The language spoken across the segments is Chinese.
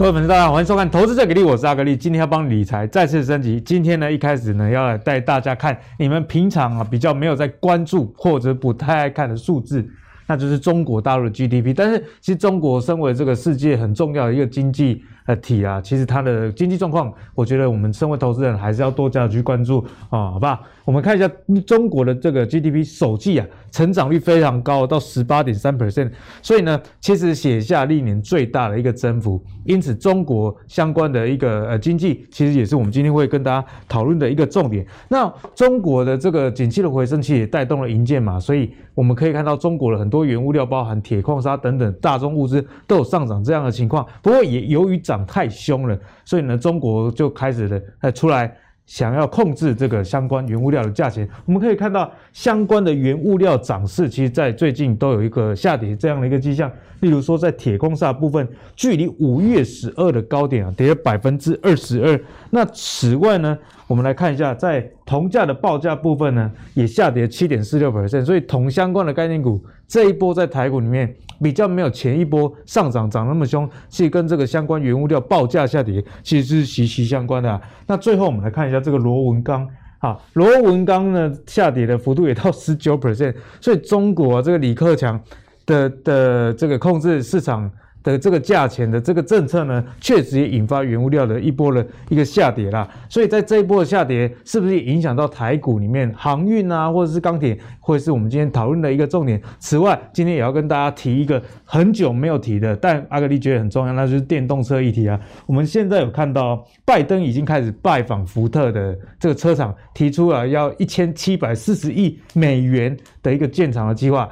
各位粉丝，大家好，欢迎收看《投资最给力》，我是阿格力。今天要帮理财再次升级。今天呢，一开始呢，要来带大家看你们平常啊比较没有在关注或者不太爱看的数字，那就是中国大陆的 GDP。但是，其实中国身为这个世界很重要的一个经济呃体啊，其实它的经济状况，我觉得我们身为投资人还是要多加去关注啊，好不好？我们看一下中国的这个 GDP 首季啊，成长率非常高，到十八点三 percent，所以呢，其实写下历年最大的一个增幅。因此，中国相关的一个呃经济，其实也是我们今天会跟大家讨论的一个重点。那中国的这个景气的回升，其实也带动了银建嘛，所以我们可以看到中国的很多原物料，包含铁矿砂等等大宗物资都有上涨这样的情况。不过，也由于涨太凶了，所以呢，中国就开始了呃出来。想要控制这个相关原物料的价钱，我们可以看到相关的原物料涨势，其实在最近都有一个下跌这样的一个迹象。例如说，在铁矿砂部分，距离五月十二的高点啊，跌了百分之二十二。那此外呢，我们来看一下，在铜价的报价部分呢，也下跌七点四六 percent。所以铜相关的概念股这一波在台股里面比较没有前一波上涨涨那么凶，其实跟这个相关原物料报价下跌其实是息息相关的。那最后我们来看一下这个螺纹钢啊，螺纹钢呢下跌的幅度也到十九 percent。所以中国啊，这个李克强。的的这个控制市场的这个价钱的这个政策呢，确实也引发原物料的一波的一个下跌啦。所以在这一波的下跌，是不是也影响到台股里面航运啊，或者是钢铁，会是我们今天讨论的一个重点？此外，今天也要跟大家提一个很久没有提的，但阿格力觉得很重要，那就是电动车议题啊。我们现在有看到，拜登已经开始拜访福特的这个车厂，提出了要一千七百四十亿美元的一个建厂的计划。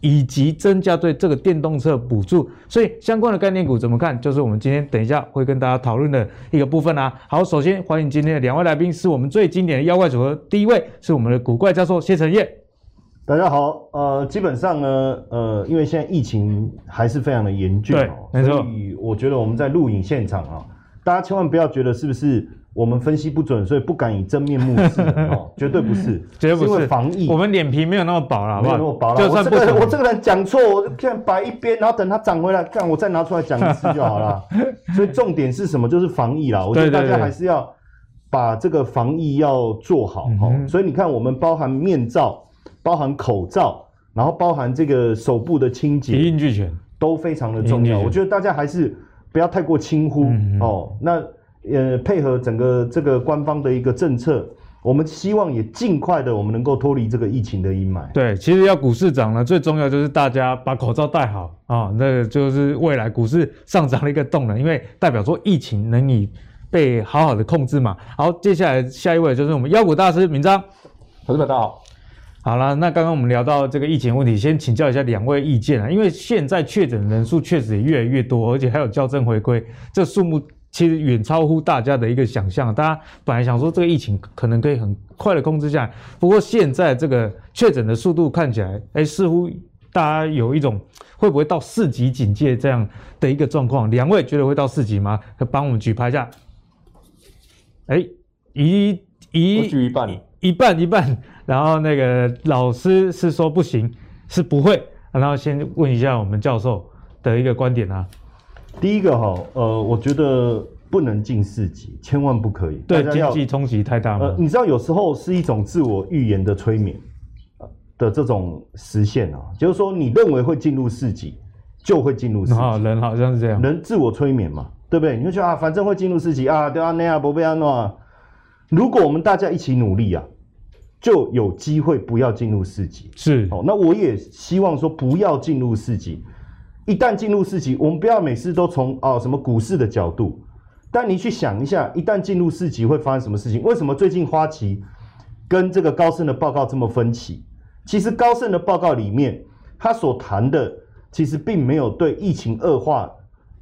以及增加对这个电动车补助，所以相关的概念股怎么看？就是我们今天等一下会跟大家讨论的一个部分啊。好，首先欢迎今天的两位来宾，是我们最经典的妖怪组合。第一位是我们的古怪教授谢承彦，大家好。呃，基本上呢，呃，因为现在疫情还是非常的严峻哦。所以我觉得我们在录影现场啊，大家千万不要觉得是不是。我们分析不准，所以不敢以真面目示人 哦，绝对不是，绝对不是，是因为防疫。我们脸皮没有那么薄了，好不好？没有那么薄了。就算不我这个我这个人讲错，我这样摆一边，然后等它涨回来，看我再拿出来讲一次就好了。所以重点是什么？就是防疫啦。我觉得大家还是要把这个防疫要做好哈。所以你看，我们包含面罩、包含口罩，然后包含这个手部的清洁，一应俱全，都非常的重要。我觉得大家还是不要太过轻忽哦。那。呃，配合整个这个官方的一个政策，我们希望也尽快的，我们能够脱离这个疫情的阴霾。对，其实要股市涨呢，最重要就是大家把口罩戴好啊，那个就是未来股市上涨的一个动能，因为代表说疫情能以被好好的控制嘛。好，接下来下一位就是我们妖股大师明章，投资者大家好。好了，那刚刚我们聊到这个疫情问题，先请教一下两位意见啊，因为现在确诊人数确实也越来越多，而且还有校正回归，这数目。其实远超乎大家的一个想象，大家本来想说这个疫情可能可以很快的控制下来，不过现在这个确诊的速度看起来，哎，似乎大家有一种会不会到四级警戒这样的一个状况？两位觉得会到四级吗？可帮我们举牌一下。哎，一一一半，一半一半，然后那个老师是说不行，是不会。然后先问一下我们教授的一个观点啊。第一个哈，呃，我觉得不能进四级，千万不可以。对，经济冲击太大了。呃，你知道有时候是一种自我预言的催眠的这种实现啊，就是说你认为会进入四级，就会进入四级。啊，人好像是这样，人自我催眠嘛，对不对？你就觉得啊，反正会进入四级啊，对啊，那样不被安诺。如果我们大家一起努力啊，就有机会不要进入四级。是哦，那我也希望说不要进入四级。一旦进入四级，我们不要每次都从哦什么股市的角度，但你去想一下，一旦进入四级会发生什么事情？为什么最近花旗跟这个高盛的报告这么分歧？其实高盛的报告里面，他所谈的其实并没有对疫情恶化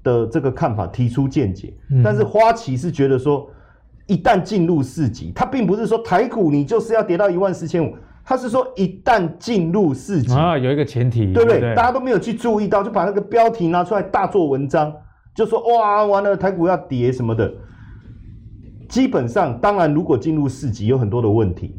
的这个看法提出见解，嗯、但是花旗是觉得说，一旦进入四级，它并不是说台股你就是要跌到一万四千五。他是说，一旦进入四级啊，有一个前提，对不对？大家都没有去注意到，就把那个标题拿出来大做文章，就说哇，完了，台股要跌什么的。基本上，当然，如果进入四级，有很多的问题，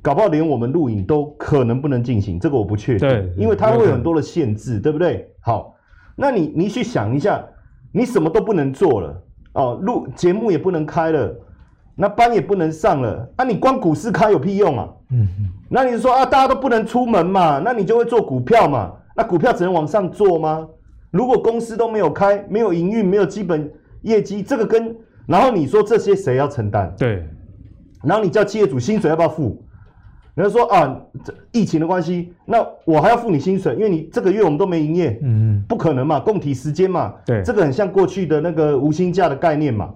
搞不好连我们录影都可能不能进行，这个我不确定，对，因为它会有很多的限制，对不对？好，那你你去想一下，你什么都不能做了哦，录节目也不能开了，那班也不能上了，那、啊、你光股市开有屁用啊？嗯嗯，那你说啊，大家都不能出门嘛，那你就会做股票嘛？那股票只能往上做吗？如果公司都没有开，没有营运，没有基本业绩，这个跟然后你说这些谁要承担？对，然后你叫企业主薪水要不要付？人家说啊，这疫情的关系，那我还要付你薪水，因为你这个月我们都没营业，嗯，不可能嘛，共体时间嘛，对，这个很像过去的那个无薪假的概念嘛。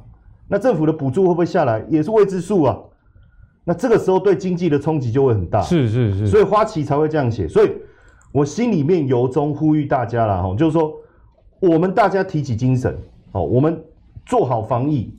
那政府的补助会不会下来，也是未知数啊。那这个时候对经济的冲击就会很大，是是是，所以花旗才会这样写。所以我心里面由衷呼吁大家啦，哈，就是说我们大家提起精神，哦，我们做好防疫，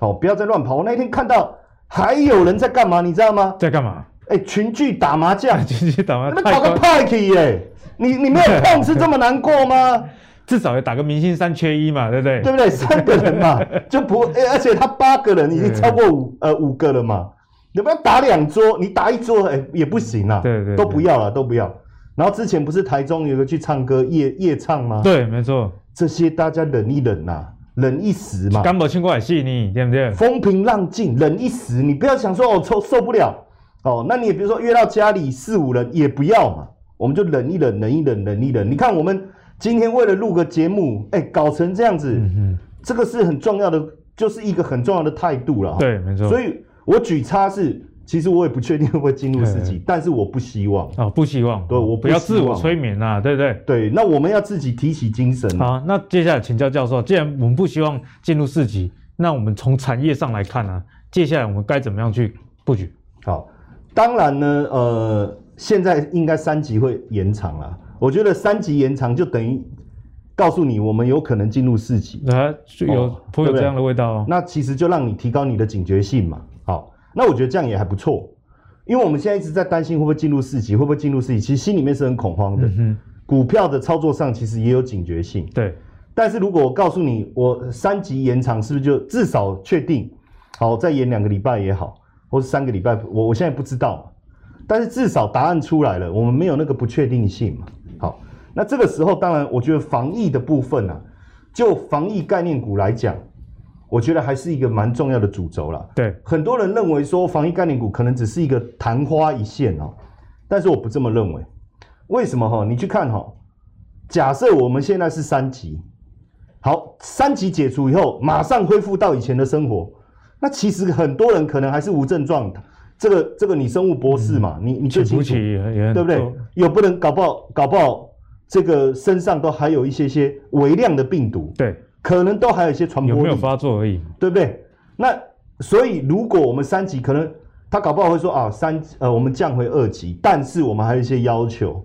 哦，不要再乱跑。我那天看到还有人在干嘛，你知道吗？在干嘛？哎，群聚打麻将，群聚打麻将，你们搞个派去耶！你你没有碰是这么难过吗？至少也打个明星三缺一嘛，对不对？对不对？三个人嘛，就不哎，而且他八个人已经超过五呃五个了嘛。你不要打两桌，你打一桌哎也不行啊。对对，都不要了，都不要。然后之前不是台中有个去唱歌夜夜唱吗？对，没错。这些大家忍一忍呐，忍一时嘛。刚没听过戏你，对不对？风平浪静，忍一时，你不要想说哦受受不了。哦，那你也比如说约到家里四五人也不要嘛，我们就忍一忍，忍一忍，忍一忍。你看我们今天为了录个节目，哎，搞成这样子，这个是很重要的，就是一个很重要的态度了。对，没错。所以我举叉是，其实我也不确定会不会进入四级，但是我不希望。哦，不希望。对，我不要自我催眠啊，对不对？对，那我们要自己提起精神。好，那接下来请教教授，既然我们不希望进入四级，那我们从产业上来看呢，接下来我们该怎么样去布局？好。当然呢，呃，现在应该三级会延长了。我觉得三级延长就等于告诉你，我们有可能进入四级啊，有颇有这样的味道哦。那其实就让你提高你的警觉性嘛。好，那我觉得这样也还不错，因为我们现在一直在担心会不会进入四级，会不会进入四级，其实心里面是很恐慌的。嗯，股票的操作上其实也有警觉性。对，但是如果我告诉你，我三级延长，是不是就至少确定？好，再延两个礼拜也好。或是三个礼拜，我我现在不知道，但是至少答案出来了，我们没有那个不确定性嘛。好，那这个时候当然，我觉得防疫的部分啊，就防疫概念股来讲，我觉得还是一个蛮重要的主轴啦。对，很多人认为说防疫概念股可能只是一个昙花一现哦，但是我不这么认为。为什么哈？你去看哈，假设我们现在是三级，好，三级解除以后，马上恢复到以前的生活。那其实很多人可能还是无症状的，这个这个你生物博士嘛，嗯、你你最清楚，对不对？有不能搞不好搞不好这个身上都还有一些些微量的病毒，对，可能都还有一些传播力，有没有发作而已，对不对？那所以如果我们三级，可能他搞不好会说啊，三呃我们降回二级，但是我们还有一些要求。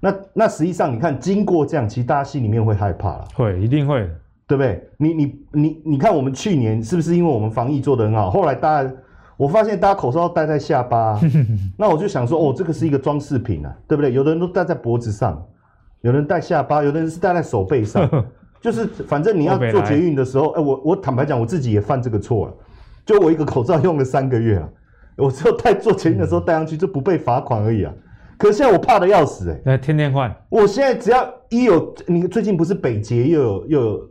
那那实际上你看，经过这样，其实大家心里面会害怕了，会一定会。对不对？你你你你看，我们去年是不是因为我们防疫做得很好？后来大家，我发现大家口罩戴在下巴，那我就想说，哦，这个是一个装饰品啊，对不对？有的人都戴在脖子上，有人戴下巴，有的人是戴在手背上，就是反正你要做捷运的时候，哎，我我坦白讲，我自己也犯这个错了，就我一个口罩用了三个月啊，我只有戴做捷运的时候戴上去就不被罚款而已啊。可是现在我怕的要死哎、欸，那天天换，我现在只要一有你最近不是北捷又有又有。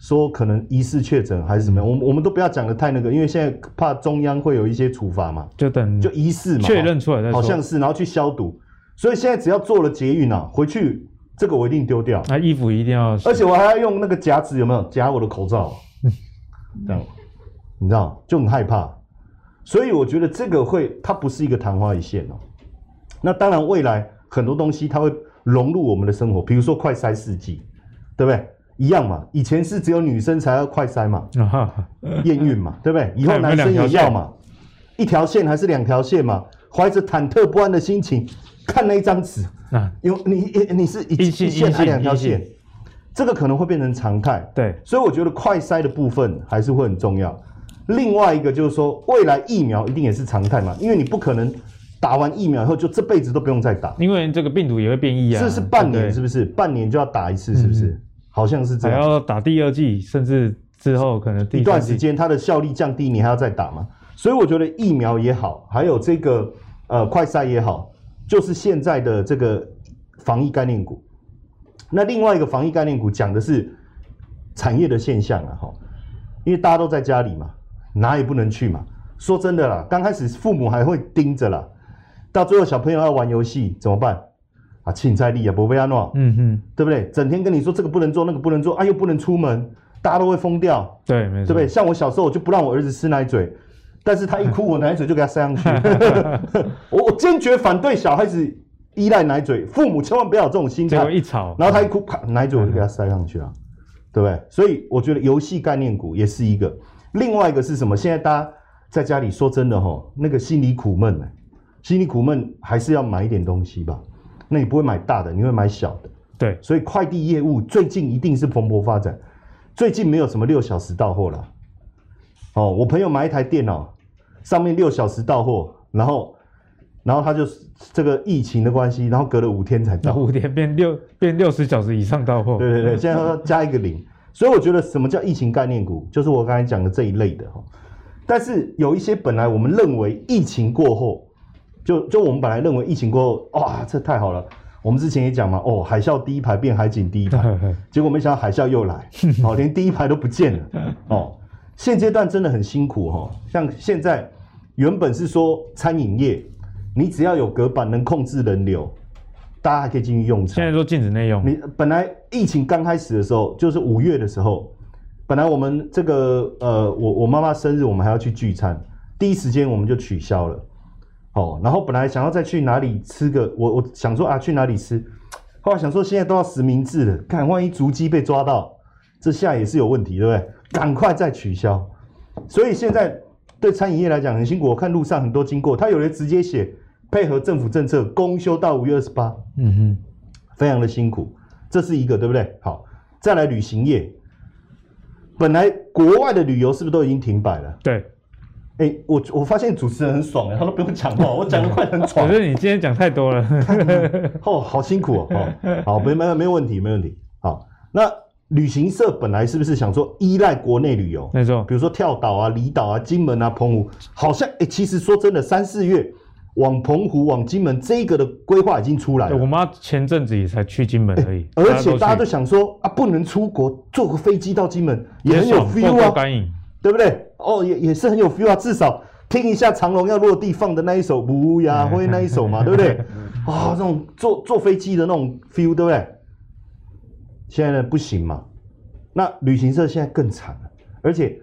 说可能疑似确诊还是怎么样，我们我们都不要讲的太那个，因为现在怕中央会有一些处罚嘛，就等就疑似嘛，确认出来再说，好像是，然后去消毒，所以现在只要做了捷运啊，回去这个我一定丢掉，那衣服一定要，而且我还要用那个夹子，有没有夹我的口罩？这样，你知道就很害怕，所以我觉得这个会它不是一个昙花一现哦。那当然未来很多东西它会融入我们的生活，比如说快筛试剂，对不对？一样嘛，以前是只有女生才要快筛嘛，验孕嘛，对不对？以后男生也要嘛，一条线还是两条线嘛？怀着忐忑不安的心情看那一张纸，啊，因为你你是一一线还是两条线，这个可能会变成常态。对，所以我觉得快筛的部分还是会很重要。另外一个就是说，未来疫苗一定也是常态嘛，因为你不可能打完疫苗以后就这辈子都不用再打，因为这个病毒也会变异啊。这是半年是不是？半年就要打一次是不是？好像是这样，还要打第二剂，甚至之后可能一段时间它的效力降低，你还要再打嘛？所以我觉得疫苗也好，还有这个呃快筛也好，就是现在的这个防疫概念股。那另外一个防疫概念股讲的是产业的现象啊哈，因为大家都在家里嘛，哪也不能去嘛。说真的啦，刚开始父母还会盯着啦，到最后小朋友要玩游戏怎么办？啊，凊彩你啊，不被安诺，嗯哼，对不对？整天跟你说这个不能做，那个不能做，啊，又不能出门，大家都会疯掉。对，没错，对不对？像我小时候，我就不让我儿子吃奶嘴，但是他一哭，我奶嘴就给他塞上去。我我坚决反对小孩子依赖奶嘴，父母千万不要有这种心态。一吵，然后他一哭，啪，奶嘴我就给他塞上去了，对不对？所以我觉得游戏概念股也是一个。另外一个是什么？现在大家在家里说真的哈，那个心里苦闷呢，心里苦闷还是要买一点东西吧。那你不会买大的，你会买小的。对，所以快递业务最近一定是蓬勃发展。最近没有什么六小时到货了。哦，我朋友买一台电脑，上面六小时到货，然后，然后他就这个疫情的关系，然后隔了五天才到。五天变六变六十小时以上到货。对对对，现在要加一个零。所以我觉得什么叫疫情概念股，就是我刚才讲的这一类的哈。但是有一些本来我们认为疫情过后。就就我们本来认为疫情过后，哇，这太好了。我们之前也讲嘛，哦，海啸第一排变海景第一排，结果没想到海啸又来，哦，连第一排都不见了。哦，现阶段真的很辛苦哈、哦。像现在原本是说餐饮业，你只要有隔板能控制人流，大家还可以进去用餐。现在都禁止内用。你本来疫情刚开始的时候，就是五月的时候，本来我们这个呃，我我妈妈生日，我们还要去聚餐，第一时间我们就取消了。哦，然后本来想要再去哪里吃个，我我想说啊，去哪里吃？后来想说现在都要实名制了，看万一足迹被抓到，这下也是有问题，对不对？赶快再取消。所以现在对餐饮业来讲很辛苦，我看路上很多经过，他有人直接写配合政府政策，公休到五月二十八，嗯哼，非常的辛苦，这是一个对不对？好，再来旅行业，本来国外的旅游是不是都已经停摆了？对。哎、欸，我我发现主持人很爽哎，他都不用讲话，我讲的快很爽。可是你今天讲太多了，哦，好辛苦哦，好，没没没问题，没问题。好，那旅行社本来是不是想说依赖国内旅游？没错，比如说跳岛啊、离岛啊、金门啊、澎湖，好像哎、欸，其实说真的，三四月往澎湖、往金门这个的规划已经出来了。我妈前阵子也才去金门而已，欸、而且大家都想说啊，不能出国，坐个飞机到金门也很有 feel 啊。对不对？哦，也也是很有 feel 啊，至少听一下长隆要落地放的那一首《乌鸦灰》那一首嘛，对不对？啊、哦，这种坐坐飞机的那种 feel，对不对？现在呢不行嘛，那旅行社现在更惨了，而且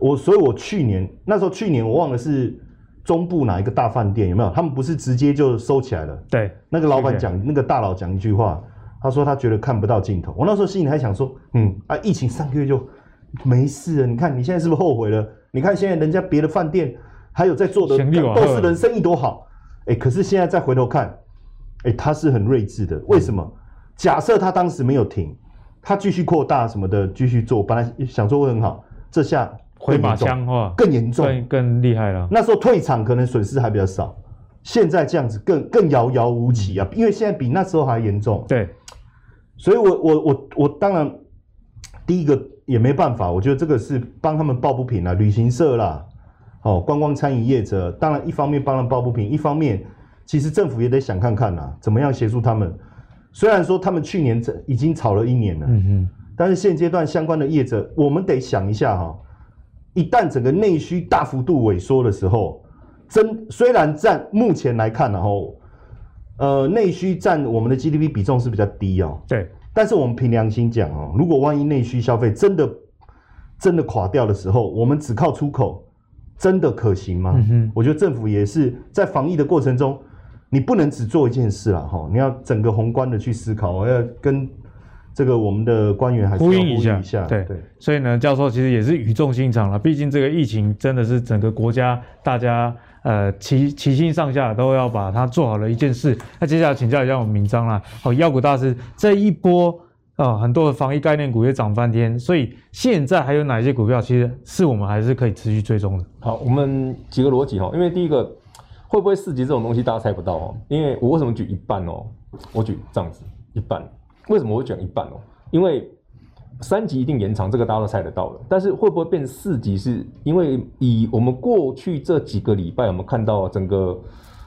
我，所以我去年那时候，去年我忘了是中部哪一个大饭店有没有？他们不是直接就收起来了？对，那个老板讲，那个大佬讲一句话，他说他觉得看不到尽头。我那时候心里还想说，嗯啊，疫情三个月就。没事啊，你看你现在是不是后悔了？你看现在人家别的饭店还有在做的都是人生意多好，哎，可是现在再回头看，哎，他是很睿智的。为什么？假设他当时没有停，他继续扩大什么的，继续做，本来想做会很好，这下回马枪化更严重，更更厉害了。那时候退场可能损失还比较少，现在这样子更更遥遥无期啊，因为现在比那时候还严重。对，所以我我我我当然第一个。也没办法，我觉得这个是帮他们抱不平啊，旅行社啦，哦，观光餐饮业者，当然一方面帮他们抱不平，一方面其实政府也得想看看呐，怎么样协助他们。虽然说他们去年已经炒了一年了，嗯哼，但是现阶段相关的业者，我们得想一下哈，一旦整个内需大幅度萎缩的时候，真虽然占目前来看，然后呃内需占我们的 GDP 比重是比较低哦，对。但是我们凭良心讲哦，如果万一内需消费真的真的垮掉的时候，我们只靠出口真的可行吗？嗯哼，我觉得政府也是在防疫的过程中，你不能只做一件事了哈，你要整个宏观的去思考，我要跟这个我们的官员还是要呼应一下。一下对对，所以呢，教授其实也是语重心长了，毕竟这个疫情真的是整个国家大家。呃，齐齐心上下都要把它做好了一件事。那接下来请教一下我们明章啦，好，妖股大师这一波啊、呃，很多的防疫概念股也涨翻天，所以现在还有哪些股票，其实是我们还是可以持续追踪的？好，我们几个逻辑哈，因为第一个会不会四级这种东西大家猜不到哦，因为我为什么举一半哦？我举这样子一半，为什么我会举一半哦？因为三级一定延长，这个大家都猜得到了。但是会不会变四级？是因为以我们过去这几个礼拜，我们看到整个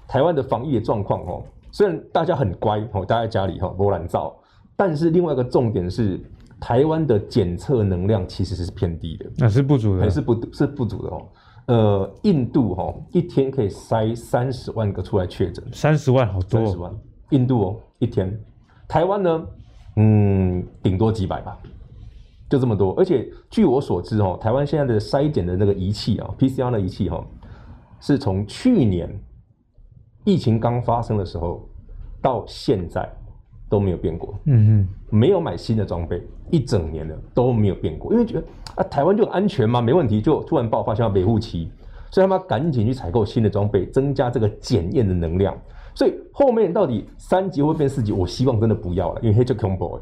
台湾的防疫的状况哦，虽然大家很乖哦，待在家里哈，不乱造。但是另外一个重点是，台湾的检测能量其实是偏低的，那是不足的，还是不是不足的哦。呃，印度哈、哦、一天可以筛三十万个出来确诊，三十万好多、哦，三十万。印度哦一天，台湾呢，嗯，顶多几百吧，就这么多。而且据我所知哦，台湾现在的筛检的那个仪器啊，PCR 的仪器哈、哦，是从去年疫情刚发生的时候到现在。都没有变过，嗯嗯，没有买新的装备，一整年了都没有变过，因为觉得啊，台湾就安全嘛，没问题，就突然爆发像北户期，所以他们赶紧去采购新的装备，增加这个检验的能量。所以后面到底三级会变四级，我希望真的不要了，因为黑就恐怖。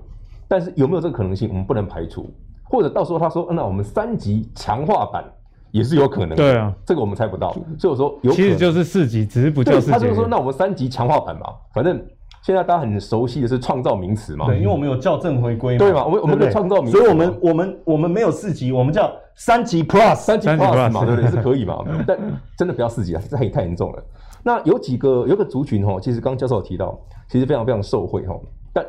但是有没有这个可能性，我们不能排除，或者到时候他说，啊、那我们三级强化版也是有可能的，对啊，这个我们猜不到。所以我说有，其实就是四级，只是不叫四级。他就是说，那我们三级强化版嘛，反正。现在大家很熟悉的是创造名词嘛？对，因为我们有校正回归嘛，对嘛？我们我们的创造名词，所以我们我们我们没有四级，我们叫三级 Plus，三级 Plus 嘛，对不对？是可以嘛？但真的不要四级啊，这太太严重了。那有几个有个族群哈，其实刚刚教授有提到，其实非常非常受惠哈。但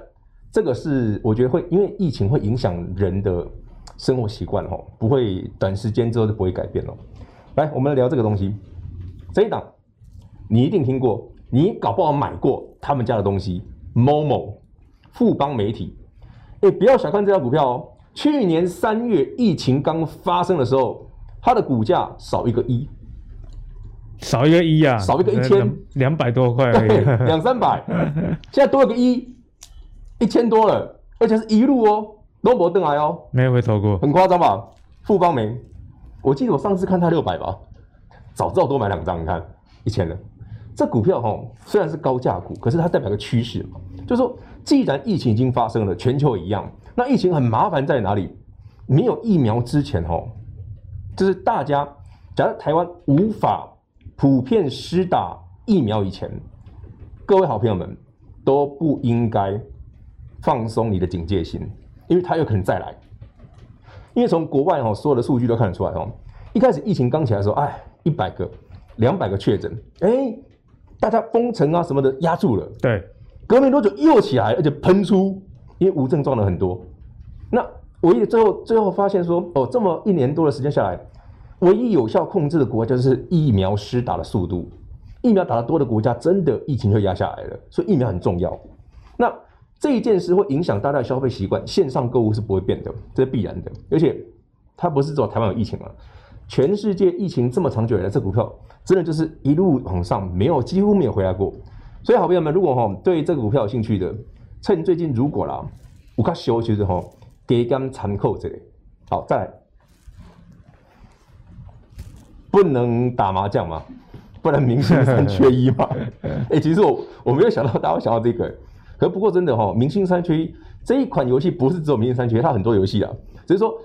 这个是我觉得会因为疫情会影响人的生活习惯哈，不会短时间之后就不会改变了。来，我们来聊这个东西。这一档你一定听过。你搞不好买过他们家的东西，Momo 富邦媒体，哎，不要小看这张股票哦。去年三月疫情刚发生的时候，它的股价少一个一，少一个一啊，少一个一千。两百多块，两三百，现在多了个一，一千多了，而且是一路哦，都没登来哦，没有回头过，很夸张吧？富邦媒，我记得我上次看它六百吧，早知道多买两张，你看一千了。这股票哈虽然是高价股，可是它代表个趋势嘛，就是说，既然疫情已经发生了，全球一样，那疫情很麻烦在哪里？没有疫苗之前哈，就是大家假如台湾无法普遍施打疫苗以前，各位好朋友们都不应该放松你的警戒心，因为它有可能再来。因为从国外哈所有的数据都看得出来哦，一开始疫情刚起来的时候，哎，一百个、两百个确诊，哎。大家封城啊什么的压住了，对，隔没多久又起来，而且喷出，因为无症状的很多。那唯一最后最后发现说，哦，这么一年多的时间下来，唯一有效控制的国家就是疫苗施打的速度。疫苗打得多的国家，真的疫情就压下来了。所以疫苗很重要。那这一件事会影响大家的消费习惯，线上购物是不会变的，这是必然的。而且它不是只有台湾有疫情了，全世界疫情这么长久以来，这股票。真的就是一路往上，没有几乎没有回来过。所以，好朋友们，如果哈对这个股票有兴趣的，趁最近如果啦，我看修其实哈给干参考这里。好，再来，不能打麻将嘛，不能明星三缺一嘛。哎、欸，其实我我没有想到大家会想到这个，可不过真的哈，明星三缺一这一款游戏不是只有明星三缺一，它很多游戏啊，只是说。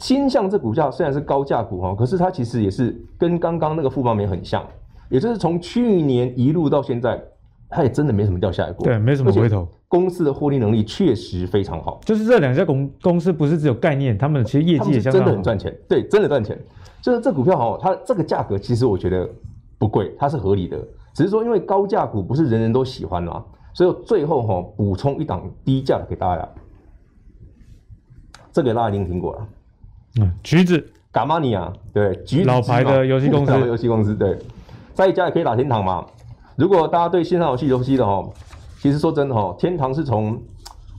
新象这股价虽然是高价股哈，可是它其实也是跟刚刚那个富邦美很像，也就是从去年一路到现在，它也真的没什么掉下来过，对，没什么回头。公司的获利能力确实非常好，就是这两家公公司不是只有概念，他们其实业绩也相当真的很赚钱，对，真的赚钱。就是这股票哈，它这个价格其实我觉得不贵，它是合理的，只是说因为高价股不是人人都喜欢嘛，所以最后哈补充一档低价给大家，这个大家一定听过了。嗯，橘子，嘎玛尼啊，对，橘子老牌的游戏公司，游戏公司，对，在家也可以打天堂嘛。如果大家对线上游戏熟悉的哈，其实说真的哈，天堂是从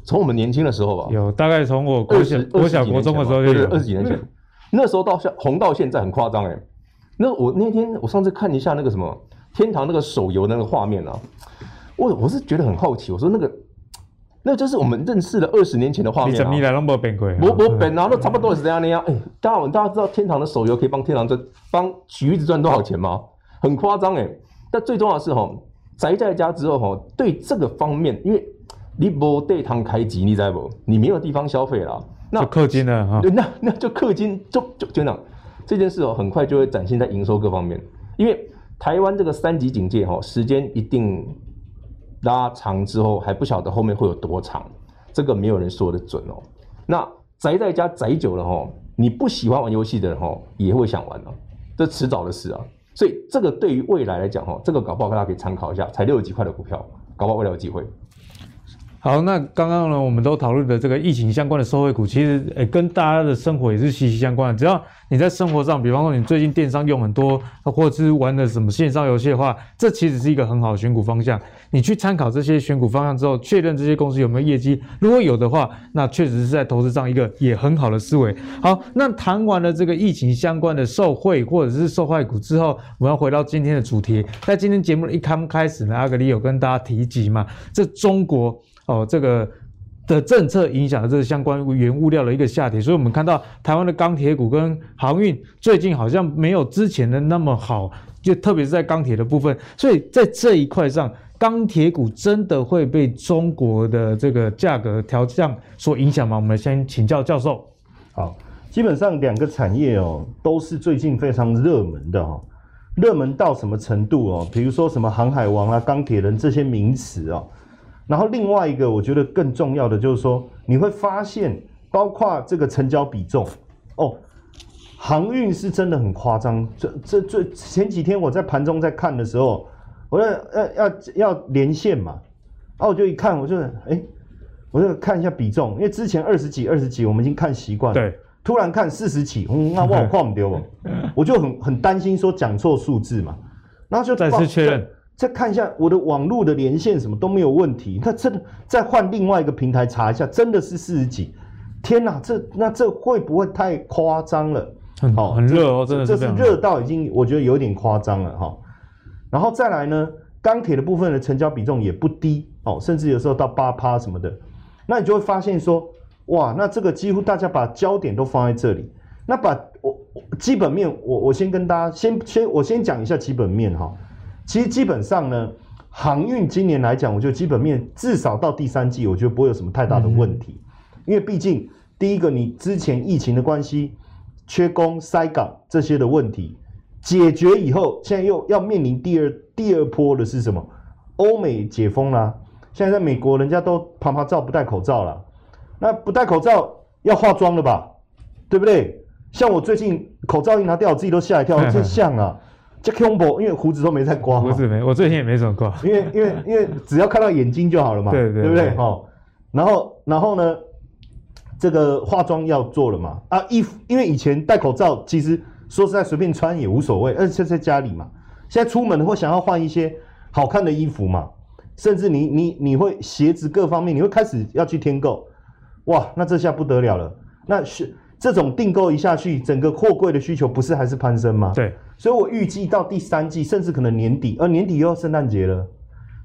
从我们年轻的时候吧，有大概从我国小国小国中的时候就有，二十几年前，那时候到现红到现在很夸张哎。那我那天我上次看一下那个什么天堂那个手游那个画面啊，我我是觉得很好奇，我说那个。那就是我们认识了二十年前的画面啊！你来没变过？没没变啊！那差不多也是这样那样。哎，大家大家知道天堂的手游可以帮天堂赚帮橘子赚多少钱吗？很夸张哎！但最重要的是哈，宅在家之后哈，对这个方面，因为你没地方开机，你知不？你没有地方消费了，那就氪金了哈。那那就氪金，就就就那样。这件事哦，很快就会展现在营收各方面，因为台湾这个三级警戒哈，时间一定。拉长之后还不晓得后面会有多长，这个没有人说的准哦。那宅在家宅久了哈，你不喜欢玩游戏的人哈也会想玩哦，这迟早的事啊。所以这个对于未来来讲哈，这个搞不好大家可以参考一下，才六十几块的股票，搞不好未来有机会。好，那刚刚呢，我们都讨论的这个疫情相关的受惠股，其实诶跟大家的生活也是息息相关的。只要你在生活上，比方说你最近电商用很多，或者是玩的什么线上游戏的话，这其实是一个很好的选股方向。你去参考这些选股方向之后，确认这些公司有没有业绩，如果有的话，那确实是在投资上一个也很好的思维。好，那谈完了这个疫情相关的受惠或者是受害股之后，我们要回到今天的主题。在今天节目的一刚开始呢，阿格里有跟大家提及嘛，这中国。哦，这个的政策影响了这个相关原物料的一个下跌，所以我们看到台湾的钢铁股跟航运最近好像没有之前的那么好，就特别是在钢铁的部分，所以在这一块上，钢铁股真的会被中国的这个价格调降所影响吗？我们先请教教授。好，基本上两个产业哦，都是最近非常热门的哦，热门到什么程度哦？比如说什么航海王啊、钢铁人这些名词哦。然后另外一个，我觉得更重要的就是说，你会发现，包括这个成交比重，哦，航运是真的很夸张。这这这前几天我在盘中在看的时候，我要要要要连线嘛，然后我就一看，我就哎，我就看一下比重，因为之前二十几二十几，我们已经看习惯了，对，突然看四十几，嗯，那我好看不丢了，我就很很担心说讲错数字嘛，然后就再次确认。再看一下我的网络的连线，什么都没有问题。那真的再换另外一个平台查一下，真的是四十几。天哪，这那这会不会太夸张了？很好，很热哦，真的是这。这是热到已经我觉得有点夸张了哈。然后再来呢，钢铁的部分的成交比重也不低哦，甚至有时候到八趴什么的。那你就会发现说，哇，那这个几乎大家把焦点都放在这里。那把我基本面，我我先跟大家先先我先讲一下基本面哈。其实基本上呢，航运今年来讲，我觉得基本面至少到第三季，我觉得不会有什么太大的问题。因为毕竟第一个，你之前疫情的关系，缺工、塞港这些的问题解决以后，现在又要面临第二第二波的是什么？欧美解封啦，现在在美国人家都趴趴照不戴口罩了，那不戴口罩要化妆了吧？对不对？像我最近口罩一拿掉，我自己都吓一跳，真 像啊！这恐怖，因为胡子都没在刮。胡子没，我最近也没怎么刮。因为因为因为只要看到眼睛就好了嘛，对对对不对？哦，然后然后呢，这个化妆要做了嘛？啊，衣服，因为以前戴口罩，其实说实在随便穿也无所谓，而且在家里嘛。现在出门会想要换一些好看的衣服嘛，甚至你你你会鞋子各方面，你会开始要去添购。哇，那这下不得了了，那是。这种订购一下去，整个货柜的需求不是还是攀升吗？对，所以我预计到第三季，甚至可能年底，而年底又要圣诞节了，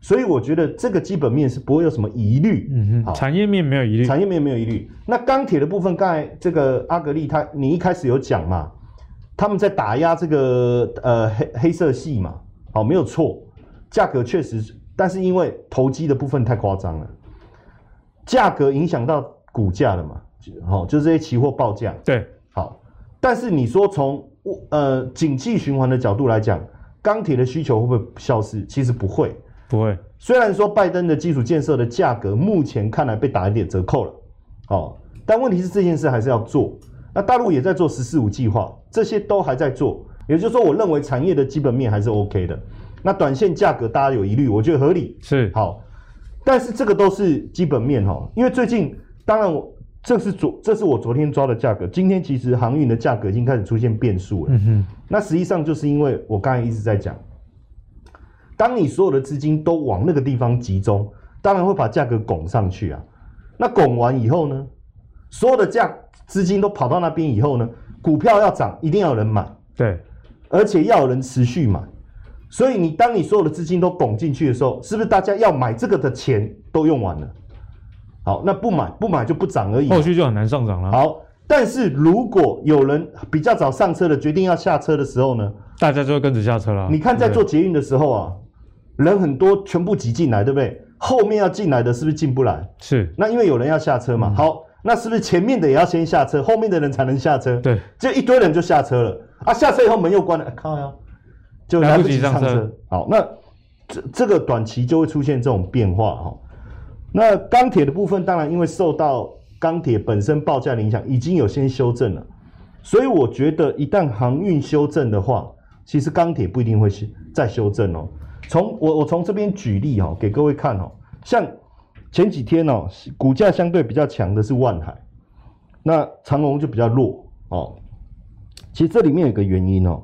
所以我觉得这个基本面是不会有什么疑虑。嗯哼，产业面没有疑虑，产业面没有疑虑。那钢铁的部分，刚才这个阿格力他，你一开始有讲嘛，他们在打压这个呃黑黑色系嘛，好，没有错，价格确实，但是因为投机的部分太夸张了，价格影响到股价了嘛。好，就是这些期货报价。对，好，但是你说从呃景气循环的角度来讲，钢铁的需求会不会消失？其实不会，不会。虽然说拜登的基础建设的价格目前看来被打一点折扣了，哦，但问题是这件事还是要做。那大陆也在做“十四五”计划，这些都还在做。也就是说，我认为产业的基本面还是 OK 的。那短线价格大家有疑虑，我觉得合理。是好，但是这个都是基本面哦，因为最近当然我。这是昨，这是我昨天抓的价格。今天其实航运的价格已经开始出现变数了。嗯哼。那实际上就是因为我刚才一直在讲，当你所有的资金都往那个地方集中，当然会把价格拱上去啊。那拱完以后呢，所有的价资金都跑到那边以后呢，股票要涨，一定要有人买。对。而且要有人持续买。所以你当你所有的资金都拱进去的时候，是不是大家要买这个的钱都用完了？好，那不买不买就不涨而已，后续就很难上涨了。好，但是如果有人比较早上车的，决定要下车的时候呢，大家就会跟着下车了。你看，在做捷运的时候啊，人很多，全部挤进来，对不对？后面要进来的是不是进不来？是。那因为有人要下车嘛。嗯、好，那是不是前面的也要先下车，后面的人才能下车？对，就一堆人就下车了啊！下车以后门又关了，啊、靠呀，就来不及上车。上车好，那这这个短期就会出现这种变化哈。那钢铁的部分，当然因为受到钢铁本身报价的影响，已经有先修正了，所以我觉得一旦航运修正的话，其实钢铁不一定会再修正哦。从我我从这边举例哈，给各位看哦，像前几天哦，股价相对比较强的是万海，那长隆就比较弱哦。其实这里面有个原因哦，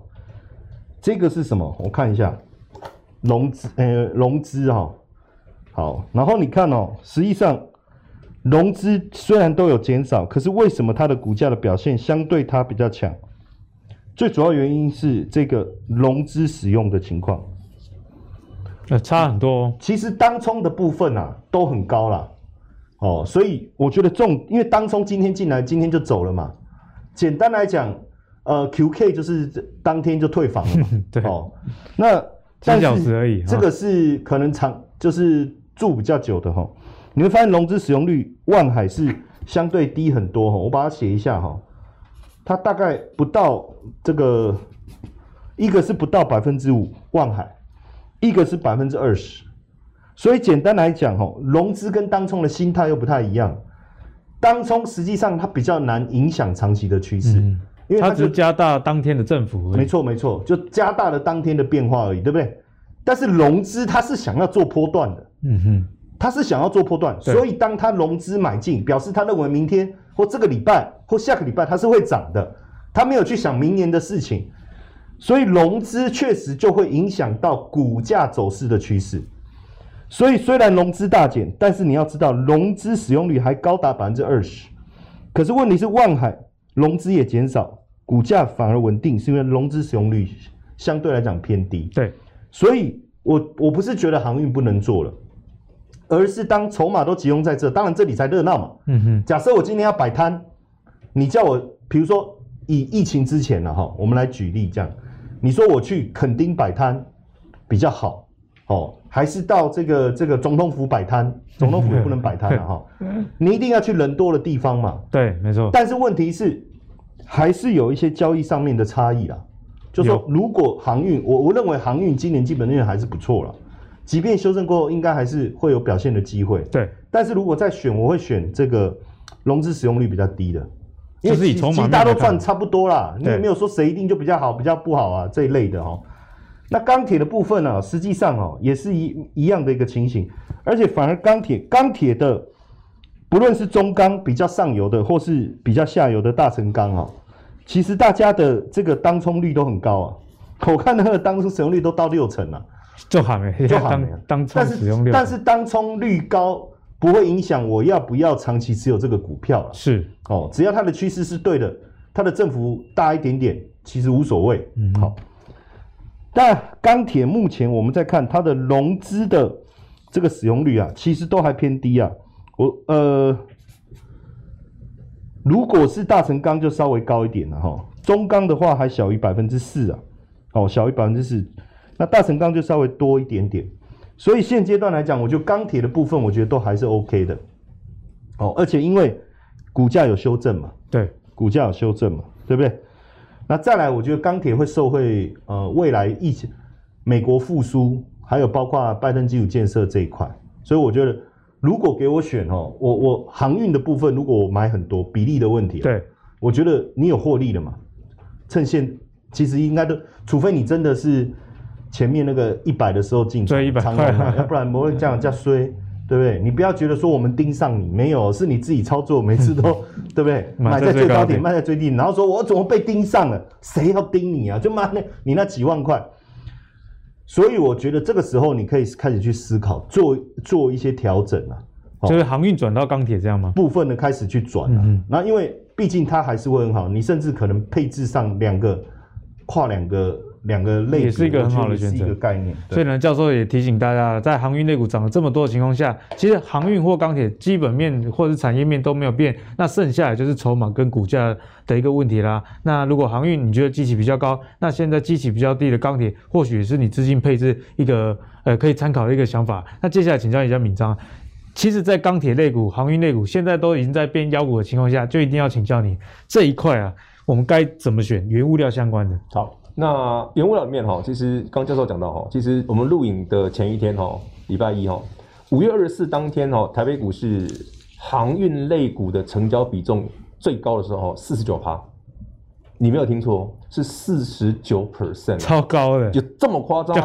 这个是什么？我看一下，融资，呃，融资哈，好，然后你看哦，实际上融资虽然都有减少，可是为什么它的股价的表现相对它比较强？最主要原因是这个融资使用的情况。呃，差很多哦。其实当冲的部分啊都很高啦，哦，所以我觉得重，因为当冲今天进来，今天就走了嘛。简单来讲，呃，QK 就是当天就退房了嘛。对，哦，那三小时而已。这个是可能长，就是住比较久的哈、哦。你会发现融资使用率，万海是相对低很多哈、哦。我把它写一下哈、哦，它大概不到这个，一个是不到百分之五，万海。一个是百分之二十，所以简单来讲，吼，融资跟当冲的心态又不太一样。当冲实际上它比较难影响长期的趋势，嗯、因为它，只是加大当天的振幅。没错没错，就加大了当天的变化而已，对不对？但是融资它是想要做波段的，嗯哼，它是想要做波段，所以当它融资买进，表示他认为明天或这个礼拜或下个礼拜它是会涨的，他没有去想明年的事情。所以融资确实就会影响到股价走势的趋势。所以虽然融资大减，但是你要知道，融资使用率还高达百分之二十。可是问题是，万海融资也减少，股价反而稳定，是因为融资使用率相对来讲偏低。对，所以我我不是觉得航运不能做了，而是当筹码都集中在这，当然这里才热闹嘛。嗯哼。假设我今天要摆摊，你叫我，比如说以疫情之前了哈，我们来举例这样。你说我去垦丁摆摊比较好，哦，还是到这个这个总统府摆摊？总统府也不能摆摊了哈，你一定要去人多的地方嘛。对，没错。但是问题是，还是有一些交易上面的差异啦。就说如果航运，我我认为航运今年基本面还是不错了，即便修正过后，应该还是会有表现的机会。对。但是如果再选，我会选这个融资使用率比较低的。就是以筹码，大家都赚差不多啦，你也没有说谁一定就比较好，比较不好啊这一类的哈。那钢铁的部分呢、啊，实际上哦也是一一样的一个情形，而且反而钢铁钢铁的，不论是中钢比较上游的，或是比较下游的大成钢啊，其实大家的这个当冲率都很高啊，我看那个当冲使用率都到六成了，就好没就好没当冲使用率，但是当冲率高。不会影响我要不要长期持有这个股票了。是哦，只要它的趋势是对的，它的振幅大一点点，其实无所谓。嗯，好。但钢铁目前我们在看它的融资的这个使用率啊，其实都还偏低啊。我呃，如果是大成钢就稍微高一点了哈，中钢的话还小于百分之四啊，哦，小于百分之四，那大成钢就稍微多一点点。所以现阶段来讲，我觉得钢铁的部分，我觉得都还是 OK 的，哦，而且因为股价有修正嘛，对，股价有修正嘛，对不对？那再来，我觉得钢铁会受惠，呃，未来疫情、美国复苏，还有包括拜登基础建设这一块，所以我觉得，如果给我选哦，我我航运的部分，如果我买很多比例的问题，对，我觉得你有获利了嘛，趁现其实应该都，除非你真的是。前面那个一百的时候进场，长 要不然不会这样叫衰，对不对？你不要觉得说我们盯上你，没有，是你自己操作，每次都 对不对？买在最高点，卖在最低，然后说我怎么被盯上了？谁要盯你啊？就卖那，你那几万块。所以我觉得这个时候你可以开始去思考，做做一些调整啊。就是航运转到钢铁这样吗？部分的开始去转啊。那因为毕竟它还是会很好，你甚至可能配置上两个跨两个。两个类也是一个很好的选择，一个概念。所以呢，教授也提醒大家，在航运类股涨了这么多的情况下，其实航运或钢铁基本面或者是产业面都没有变，那剩下的就是筹码跟股价的一个问题啦。那如果航运你觉得基期比较高，那现在基期比较低的钢铁，或许是你资金配置一个呃可以参考的一个想法。那接下来请教一下敏章，其实，在钢铁类股、航运类股现在都已经在变妖股的情况下，就一定要请教你这一块啊，我们该怎么选原物料相关的？好。那原物料里面哈，其实刚教授讲到哈，其实我们录影的前一天哈，礼拜一哈，五月二十四当天哈，台北股市航运类股的成交比重最高的时候，四十九趴，你没有听错，是四十九 percent，超高的，就这么夸张？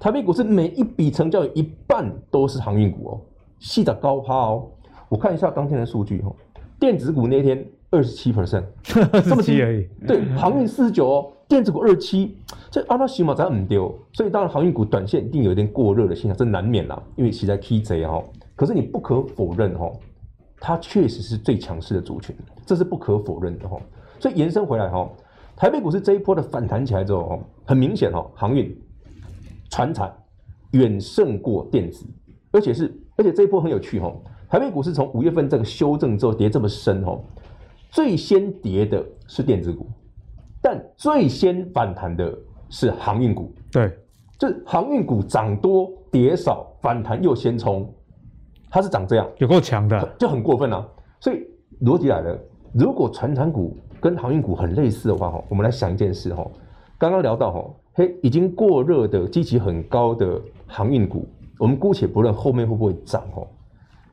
台北股市每一笔成交有一半都是航运股哦，细的高趴哦。我看一下当天的数据哦，电子股那天二十七 percent，这么低而已。对，航运四十九哦，电子股二十七，这阿拉西马咱很丢，所以当然航运股短线一定有一点过热的现象，这难免啦，因为其在 K 贼哦。可是你不可否认哦，它确实是最强势的族群，这是不可否认的哦。所以延伸回来哈，台北股市这一波的反弹起来之后哦，很明显哦，航运、船产远胜过电子，而且是而且这一波很有趣哦。台北股市从五月份这个修正之后跌这么深哦，最先跌的是电子股，但最先反弹的是航运股。对，就是航运股涨多跌少，反弹又先冲，它是长这样，有够强的，就很过分啊！所以逻辑来了，如果船产股跟航运股很类似的话哈，我们来想一件事哈，刚刚聊到哈，嘿，已经过热的、基期很高的航运股，我们姑且不论后面会不会涨哦。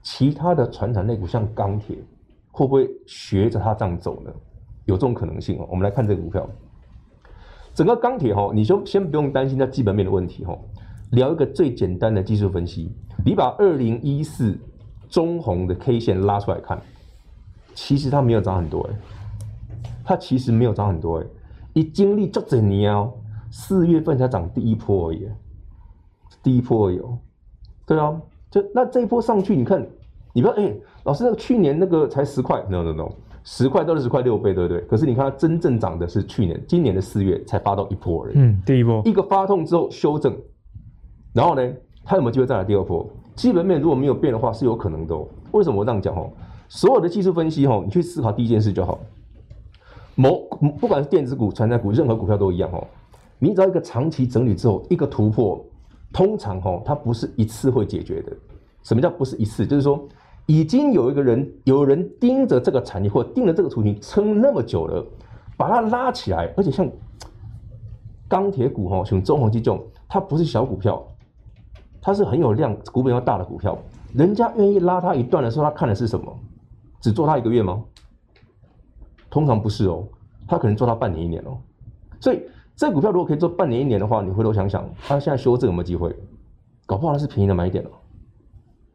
其他的船产类股像钢铁，会不会学着它这样走呢？有这种可能性哦。我们来看这个股票，整个钢铁哈，你就先不用担心它基本面的问题哈。聊一个最简单的技术分析，你把二零一四中红的 K 线拉出来看，其实它没有涨很多哎，它其实没有涨很多哎，一经历这整年哦，四月份才涨第一波而已，第一波而已哦，对啊。就那这一波上去，你看，你不要哎、老师那个去年那个才十块，no no no，十块到二十块六倍，对不对？可是你看它真正涨的是去年，今年的四月才发到一波而已。嗯，第一波一个发痛之后修正，然后呢，它有没有机会再来第二波？基本面如果没有变的话，是有可能的、哦。为什么我这样讲？哦，所有的技术分析，哦，你去思考第一件事就好。某不管是电子股、传产股，任何股票都一样，哦，你只要一个长期整理之后，一个突破。通常哈，它不是一次会解决的。什么叫不是一次？就是说，已经有一个人，有人盯着这个产业或盯着这个族群撑那么久了，把它拉起来。而且像钢铁股哈，像中鸿这种，它不是小股票，它是很有量、股本要大的股票。人家愿意拉它一段的时候，他看的是什么？只做它一个月吗？通常不是哦，他可能做它半年、一年哦。所以。这股票如果可以做半年一年的话，你回头想想，它现在修正有没有机会？搞不好它是便宜的买点了，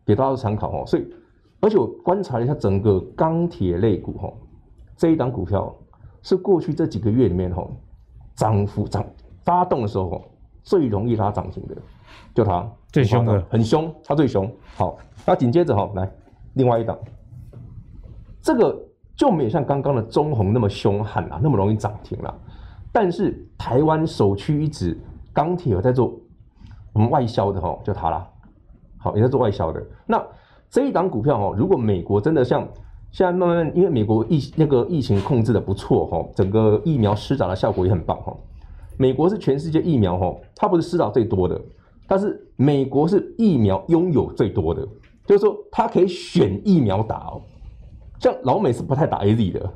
给大家参考哦。所以，而且我观察了一下整个钢铁类股哈，这一档股票是过去这几个月里面哈，涨幅涨发动的时候最容易拉涨停的，就它最凶的，很凶，它最凶。好，那紧接着哈，来另外一档，这个就没有像刚刚的中红那么凶悍啊，那么容易涨停了。但是台湾首屈一指，钢铁有在做我们外销的哈，就它啦，好也在做外销的。那这一档股票哦，如果美国真的像现在慢慢，因为美国疫那个疫情控制的不错哈，整个疫苗施打的效果也很棒哈。美国是全世界疫苗哈，它不是施打最多的，但是美国是疫苗拥有最多的，就是说它可以选疫苗打哦。像老美是不太打 AZ 的。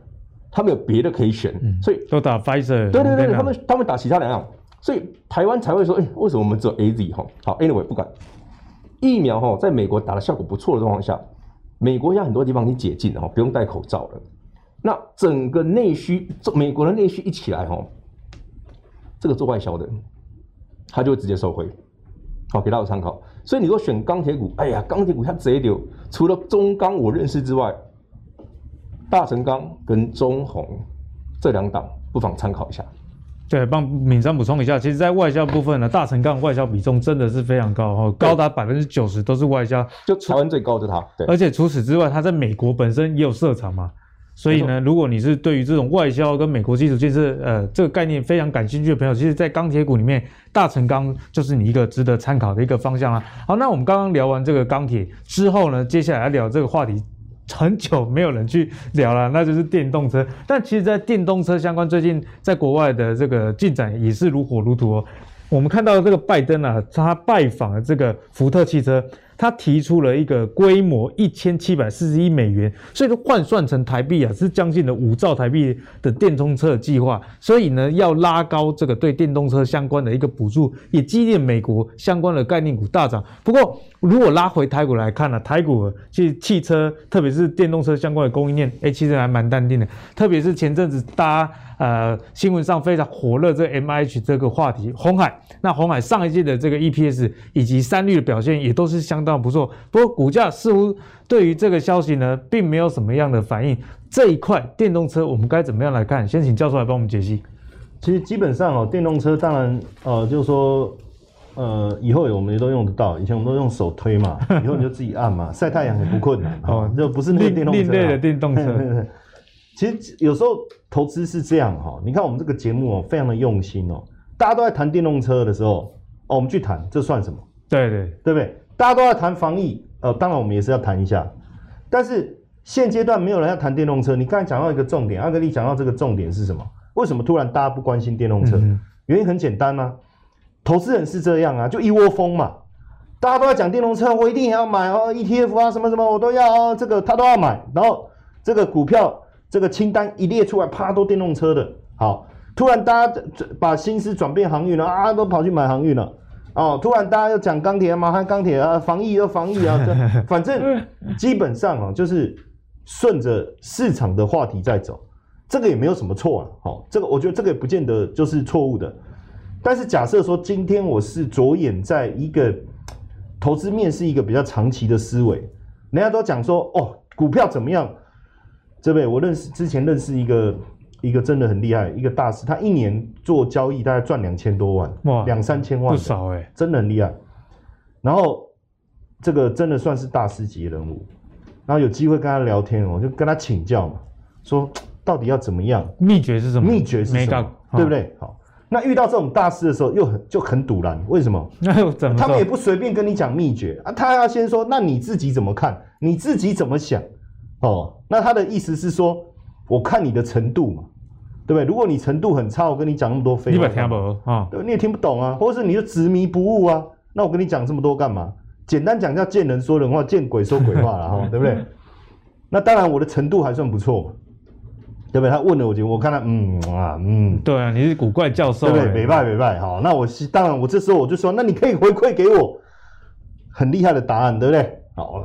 他们有别的可以选，所以都打 Pfizer。对对对，他们他们打其他两样，所以台湾才会说，哎，为什么我们只有 AZ 哈？好，Anyway 不管疫苗哈，在美国打的效果不错的状况下，美国现在很多地方已经解禁了哈，不用戴口罩了。那整个内需，美国的内需一起来哈，这个做外销的，他就会直接收回。好，给大家参考。所以你说选钢铁股，哎呀，钢铁股它贼丢，除了中钢我认识之外。大成钢跟中红这两档不妨参考一下。对，帮敏山补充一下，其实，在外销部分呢，大成钢外销比重真的是非常高哈，高达百分之九十都是外销，就台湾最高的它。对，而且除此之外，它在美国本身也有设厂嘛，所以呢，如果你是对于这种外销跟美国基础建设呃这个概念非常感兴趣的朋友，其实，在钢铁股里面，大成钢就是你一个值得参考的一个方向啊。好，那我们刚刚聊完这个钢铁之后呢，接下来聊这个话题。很久没有人去聊了，那就是电动车。但其实，在电动车相关，最近在国外的这个进展也是如火如荼哦。我们看到这个拜登啊，他拜访了这个福特汽车。他提出了一个规模一千七百四十亿美元，所以说换算成台币啊，是将近的五兆台币的电动车计划。所以呢，要拉高这个对电动车相关的一个补助，也激励美国相关的概念股大涨。不过，如果拉回台股来看呢、台股其实汽车，特别是电动车相关的供应链，哎，其实还蛮淡定的。特别是前阵子大家呃新闻上非常火热这 MIH 这个话题，红海，那红海上一季的这个 EPS 以及三率的表现也都是相当。常不错。不过股价似乎对于这个消息呢，并没有什么样的反应。这一块电动车我们该怎么样来看？先请教授来帮我们解析。其实基本上哦，电动车当然呃，就是说呃，以后我们也都用得到。以前我们都用手推嘛，以后你就自己按嘛，晒太阳也不困难哦，就不是那个电动车。另类的电动车。其实有时候投资是这样哈，你看我们这个节目哦，非常的用心哦。大家都在谈电动车的时候，哦，我们去谈，这算什么？对对对不对？大家都在谈防疫，呃，当然我们也是要谈一下。但是现阶段没有人要谈电动车。你刚才讲到一个重点，阿格力讲到这个重点是什么？为什么突然大家不关心电动车？嗯、原因很简单啊，投资人是这样啊，就一窝蜂嘛，大家都在讲电动车，我一定也要买哦，ETF 啊什么什么我都要哦，这个他都要买，然后这个股票这个清单一列出来，啪，都电动车的，好。突然，大家把心思转变航运了啊，都跑去买航运了哦。突然，大家又讲钢铁嘛，还钢铁啊，防疫又防疫啊，这 反正基本上啊，就是顺着市场的话题在走，这个也没有什么错啊。好，这个我觉得这个也不见得就是错误的。但是假设说今天我是着眼在一个投资面是一个比较长期的思维，人家都讲说哦，股票怎么样？这位我认识之前认识一个。一个真的很厉害，一个大师，他一年做交易大概赚两千多万，哇，两三千万，不少哎、欸，真的很厉害。然后这个真的算是大师级人物，然后有机会跟他聊天，我就跟他请教嘛，说到底要怎么样，秘诀是什么？秘诀是什么？对不对？好，那遇到这种大师的时候，又很就很堵然，为什么？那又怎么？他们也不随便跟你讲秘诀啊，他要先说，那你自己怎么看？你自己怎么想？哦，那他的意思是说，我看你的程度嘛。对不对？如果你程度很差，我跟你讲那么多废话，你也听不啊？对，你也听不懂啊，或者是你就执迷不悟啊？那我跟你讲这么多干嘛？简单讲叫见人说人话，见鬼说鬼话了 哈，对不对？那当然我的程度还算不错，对不对？他问了我就我看他嗯啊嗯，对啊，你是古怪教授，对不对？没拜没拜，好，那我是当然我这时候我就说，那你可以回馈给我很厉害的答案，对不对？好，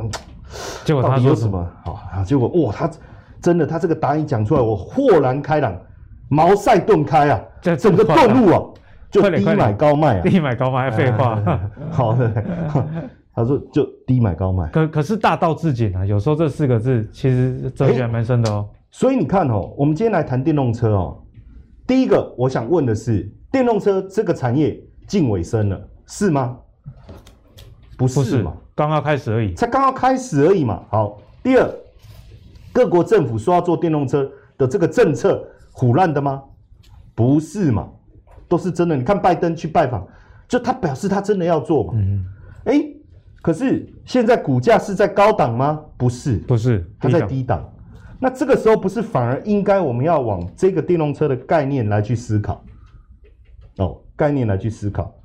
结果他说什么？好，结果哇，他真的他这个答案一讲出来，我豁然开朗。茅塞顿开啊！整个顿悟啊，就低买高卖啊！低买高卖，废话。好的，他说就低买高卖。可可是大道至简啊，有时候这四个字其实哲学还蛮深的哦。所以你看哦，我们今天来谈电动车哦。第一个我想问的是，电动车这个产业近尾声了，是吗？不是嘛？刚刚开始而已，才刚刚开始而已嘛。好，第二，各国政府说要做电动车的这个政策。唬烂的吗？不是嘛，都是真的。你看拜登去拜访，就他表示他真的要做嘛。嗯，哎，可是现在股价是在高档吗？不是，不是，它在低档。那这个时候不是反而应该我们要往这个电动车的概念来去思考？哦，概念来去思考。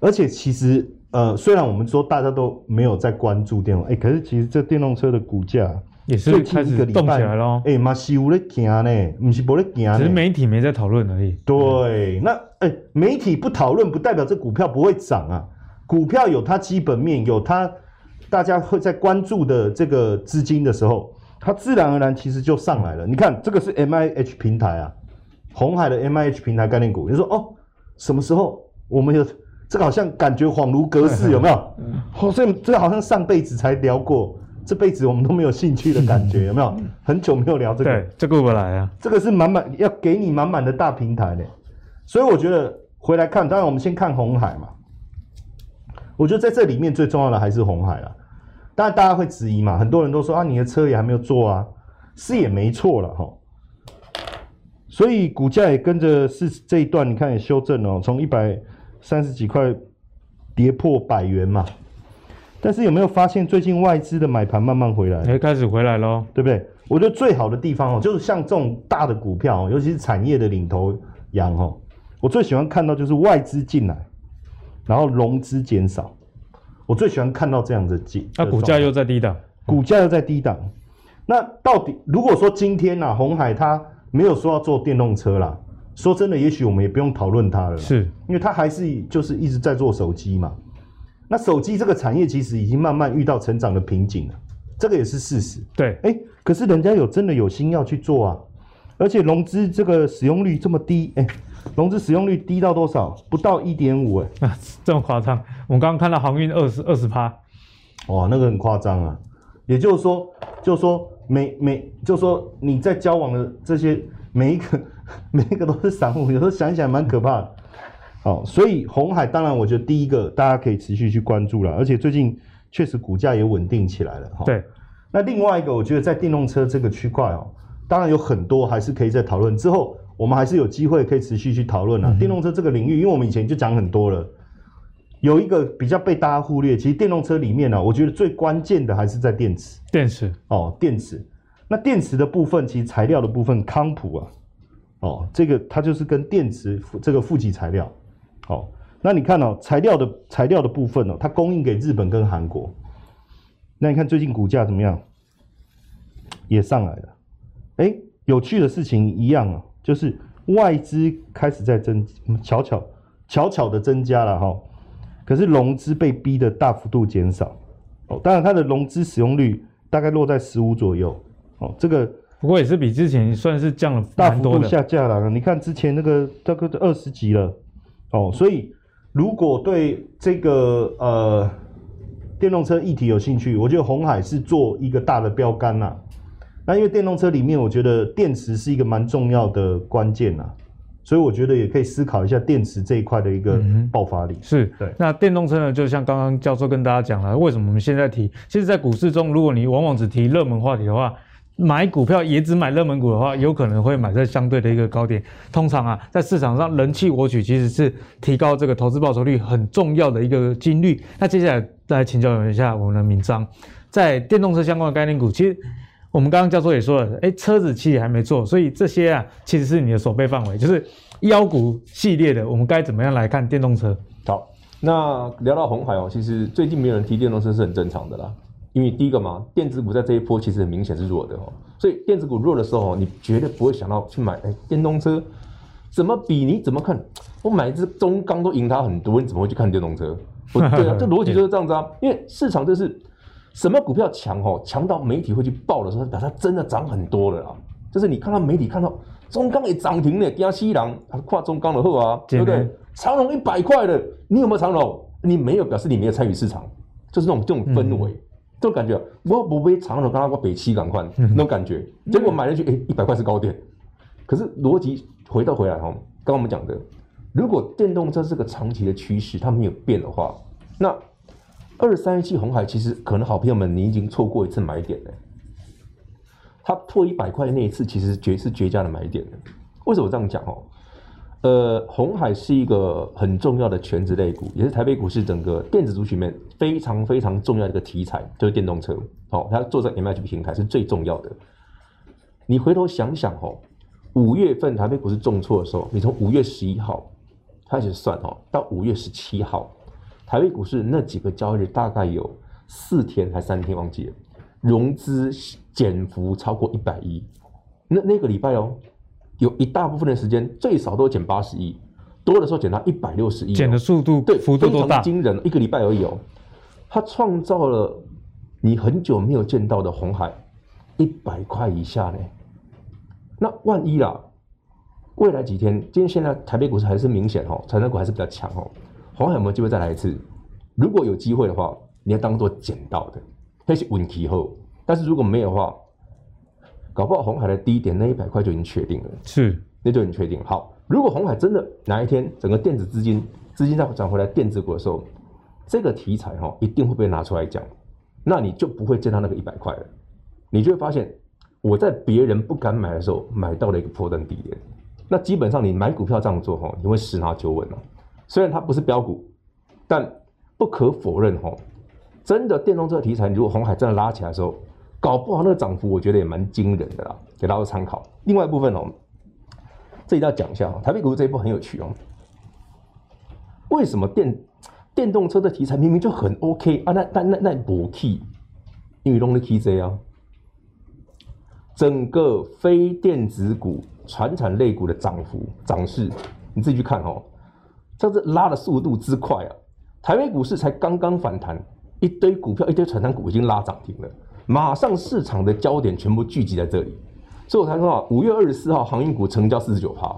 而且其实呃，虽然我们说大家都没有在关注电动，哎，可是其实这电动车的股价。也是开始动起来喽，哎，嘛是有在行呢，不是没在行，只是媒体没在讨论而已。对，那哎，媒体不讨论，不代表这股票不会涨啊。股票有它基本面，有它大家会在关注的这个资金的时候，它自然而然其实就上来了。你看这个是 M I H 平台啊，红海的 M I H 平台概念股。你说哦，什么时候我们有这个好像感觉恍如隔世，有没有？好像这个好像上辈子才聊过。这辈子我们都没有兴趣的感觉，有没有？很久没有聊这个，对，这个不来啊。这个是满满要给你满满的大平台的，所以我觉得回来看，当然我们先看红海嘛。我觉得在这里面最重要的还是红海了。当然大家会质疑嘛，很多人都说啊，你的车也还没有做啊，是也没错了哈。所以股价也跟着是这一段，你看也修正哦，从一百三十几块跌破百元嘛。但是有没有发现最近外资的买盘慢慢回来？哎，开始回来喽，对不对？我觉得最好的地方哦，就是像这种大的股票，尤其是产业的领头羊哦，我最喜欢看到就是外资进来，然后融资减少，我最喜欢看到这样子进。那股价又在低档，股价又在低档。那到底如果说今天呐，红海它没有说要做电动车啦，说真的，也许我们也不用讨论它了，是因为它还是就是一直在做手机嘛。那手机这个产业其实已经慢慢遇到成长的瓶颈了，这个也是事实。对，哎，可是人家有真的有心要去做啊，而且融资这个使用率这么低，哎，融资使用率低到多少？不到一点五，哎，啊，这么夸张？我们刚刚看到航运二十二十趴，哇，那个很夸张啊！也就是说，就是说每每，就是说你在交往的这些每一个 每一个都是散户，有时候想想蛮可怕的。好，所以红海当然，我觉得第一个大家可以持续去关注了，而且最近确实股价也稳定起来了。哈，对。那另外一个，我觉得在电动车这个区块哦，当然有很多还是可以再讨论。之后我们还是有机会可以持续去讨论啊。电动车这个领域，因为我们以前就讲很多了。有一个比较被大家忽略，其实电动车里面呢、啊，我觉得最关键的还是在电池。电池哦，电池。那电池的部分，其实材料的部分，康普啊，哦，这个它就是跟电池这个负极材料。哦，那你看哦，材料的材料的部分哦，它供应给日本跟韩国。那你看最近股价怎么样？也上来了。哎，有趣的事情一样啊，就是外资开始在增，巧巧巧巧的增加了哈。哦可是融资被逼的大幅度减少，哦，当然它的融资使用率大概落在十五左右，哦，这个不过也是比之前算是降了大幅度下降了。你看之前那个大概二十几了，哦，所以如果对这个呃电动车议题有兴趣，我觉得红海是做一个大的标杆呐。那因为电动车里面，我觉得电池是一个蛮重要的关键呐。所以我觉得也可以思考一下电池这一块的一个爆发力。嗯、是对。那电动车呢？就像刚刚教授跟大家讲了，为什么我们现在提？其实，在股市中，如果你往往只提热门话题的话，买股票也只买热门股的话，有可能会买在相对的一个高点。通常啊，在市场上人气我取其实是提高这个投资报酬率很重要的一个金律。那接下来再来请教一下我们的铭彰，在电动车相关的概念股，其实。我们刚刚教授也说了，哎，车子其实还没做，所以这些啊，其实是你的守备范围，就是妖股系列的，我们该怎么样来看电动车？好，那聊到红海哦，其实最近没有人提电动车是很正常的啦，因为第一个嘛，电子股在这一波其实很明显是弱的哦，所以电子股弱的时候，你绝对不会想到去买哎电动车，怎么比？你怎么看？我买一只中钢都赢它很多，你怎么会去看电动车？不对啊，这逻辑就是这样子啊，因为市场就是。什么股票强哦？强到媒体会去报的时候，表示它真的涨很多了啊！就是你看到媒体看到中钢也涨停了，加西郎跨中钢的货啊，对不对？长隆一百块的，你有没有长隆？你没有，表示你没有参与市场，就是那种这种氛围，嗯、这种感觉。我不会长荣，刚刚我北七赶快那种感觉。结果买了去，哎，一百块是高点。可是逻辑回到回来哈，刚刚我们讲的，如果电动车是个长期的趋势，它没有变的话，那。二三一七红海其实可能好朋友们，你已经错过一次买点了。它破一百块那一次，其实绝是绝佳的买点了。为什么这样讲哦？呃，红海是一个很重要的全职类股，也是台北股市整个电子族群里面非常非常重要的一个题材，就是电动车。哦，它做在 MH 平台是最重要的。你回头想想哦，五月份台北股市重挫的时候，你从五月十一号开始算哦，到五月十七号。台北股市那几个交易日大概有四天还三天忘记了，融资减幅超过一百亿。那那个礼拜哦，有一大部分的时间最少都减八十亿，多的时候减到一百六十亿。减的速度对幅度都大，惊人。一个礼拜而已哦，他创造了你很久没有见到的红海一百块以下呢。那万一啦，未来几天，今天现在台北股市还是明显哦，成长股还是比较强哦。红海有没有机会再来一次？如果有机会的话，你要当做捡到的，那是稳期后。但是如果没有的话，搞不好红海的低点那一百块就已经确定了。是，那就已经确定。好，如果红海真的哪一天整个电子资金资金再转回来，电子股的时候，这个题材哈一定会被拿出来讲，那你就不会见到那个一百块了。你就会发现，我在别人不敢买的时候买到了一个波段低点。那基本上你买股票这样做哈，你会十拿九稳哦。虽然它不是标股，但不可否认哈，真的电动车题材，如果红海真的拉起来的时候，搞不好那个涨幅，我觉得也蛮惊人的啦，给大家参考。另外一部分哦，这一定要讲一下哦，台北股市这一波很有趣哦。为什么电电动车的题材明明就很 OK 啊？那但那那不 key，因为弄的 Key J 啊，整个非电子股、传产类股的涨幅涨势，你自己去看哦。这是拉的速度之快啊！台北股市才刚刚反弹，一堆股票、一堆传产股已经拉涨停了，马上市场的焦点全部聚集在这里，所以我才说啊，五月二十四号航运股成交四十九趴。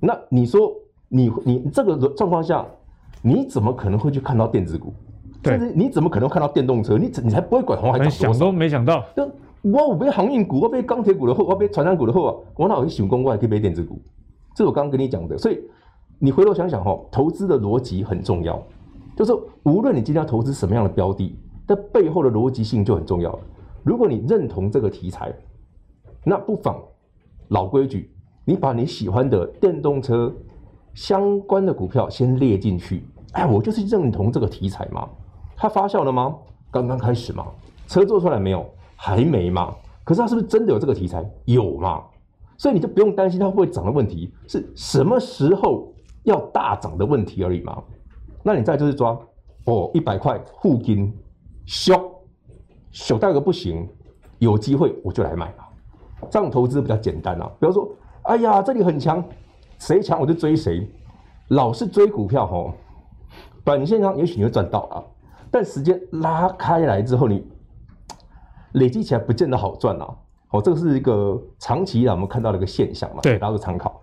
那你说你你这个状况下，你怎么可能会去看到电子股？甚至你怎么可能看到电动车？你你才不会管红海涨？想都没想到。就我我被航运股，我被钢铁股的货，我买传产股的货啊，我哪有去想过我还可以被电子股？这是我刚刚跟你讲的。所以你回头想想哈，投资的逻辑很重要。就是无论你今天要投资什么样的标的，它背后的逻辑性就很重要。如果你认同这个题材，那不妨老规矩，你把你喜欢的电动车相关的股票先列进去。哎，我就是认同这个题材嘛。它发酵了吗？刚刚开始嘛。车做出来没有？还没嘛。可是它是不是真的有这个题材？有嘛。所以你就不用担心它会不会涨的问题，是什么时候要大涨的问题而已嘛。那你再就是抓哦，一百块护金，小小大个不行，有机会我就来买嘛。这样投资比较简单啊。比方说，哎呀，这里很强，谁强我就追谁。老是追股票吼，短线上也许你会赚到啊，但时间拉开来之后，你累积起来不见得好赚啊。哦，这个是一个长期以来我们看到的一个现象嘛，对，大家参考。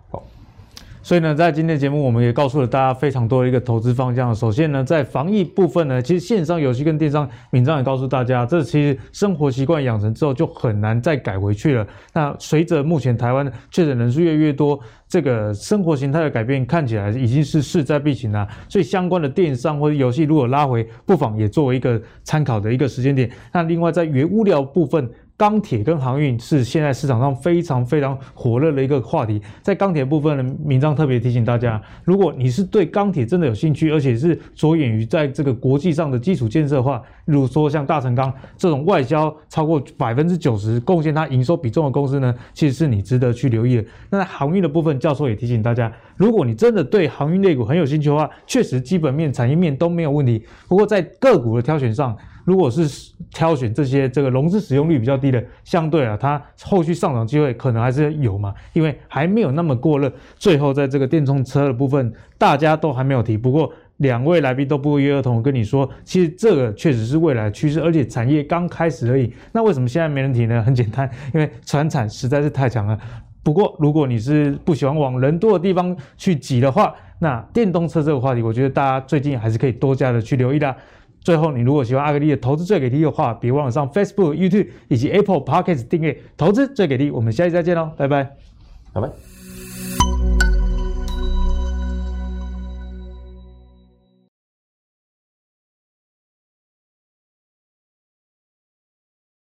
所以呢，在今天节目，我们也告诉了大家非常多的一个投资方向。首先呢，在防疫部分呢，其实线上游戏跟电商，闵漳也告诉大家，这其实生活习惯养成之后，就很难再改回去了。那随着目前台湾确诊人数越来越多，这个生活形态的改变看起来已经是势在必行了。所以相关的电商或者游戏如果拉回，不妨也作为一个参考的一个时间点。那另外在原物料部分。钢铁跟航运是现在市场上非常非常火热的一个话题。在钢铁部分呢，闵漳特别提醒大家，如果你是对钢铁真的有兴趣，而且是着眼于在这个国际上的基础建设的话，例如说像大成钢这种外销超过百分之九十贡献它营收比重的公司呢，其实是你值得去留意的。那在航运的部分，教授也提醒大家，如果你真的对航运类股很有兴趣的话，确实基本面、产业面都没有问题。不过在个股的挑选上，如果是挑选这些这个融资使用率比较低的，相对啊，它后续上涨机会可能还是有嘛，因为还没有那么过热。最后在这个电动车的部分，大家都还没有提。不过两位来宾都不约而同跟你说，其实这个确实是未来趋势，而且产业刚开始而已。那为什么现在没人提呢？很简单，因为船产实在是太强了。不过如果你是不喜欢往人多的地方去挤的话，那电动车这个话题，我觉得大家最近还是可以多加的去留意的。最后，你如果喜欢阿格力的投资最给力的话，别忘了上 Facebook、YouTube 以及 Apple Podcast 订阅“投资最给力”。我们下期再见喽，拜拜，拜拜。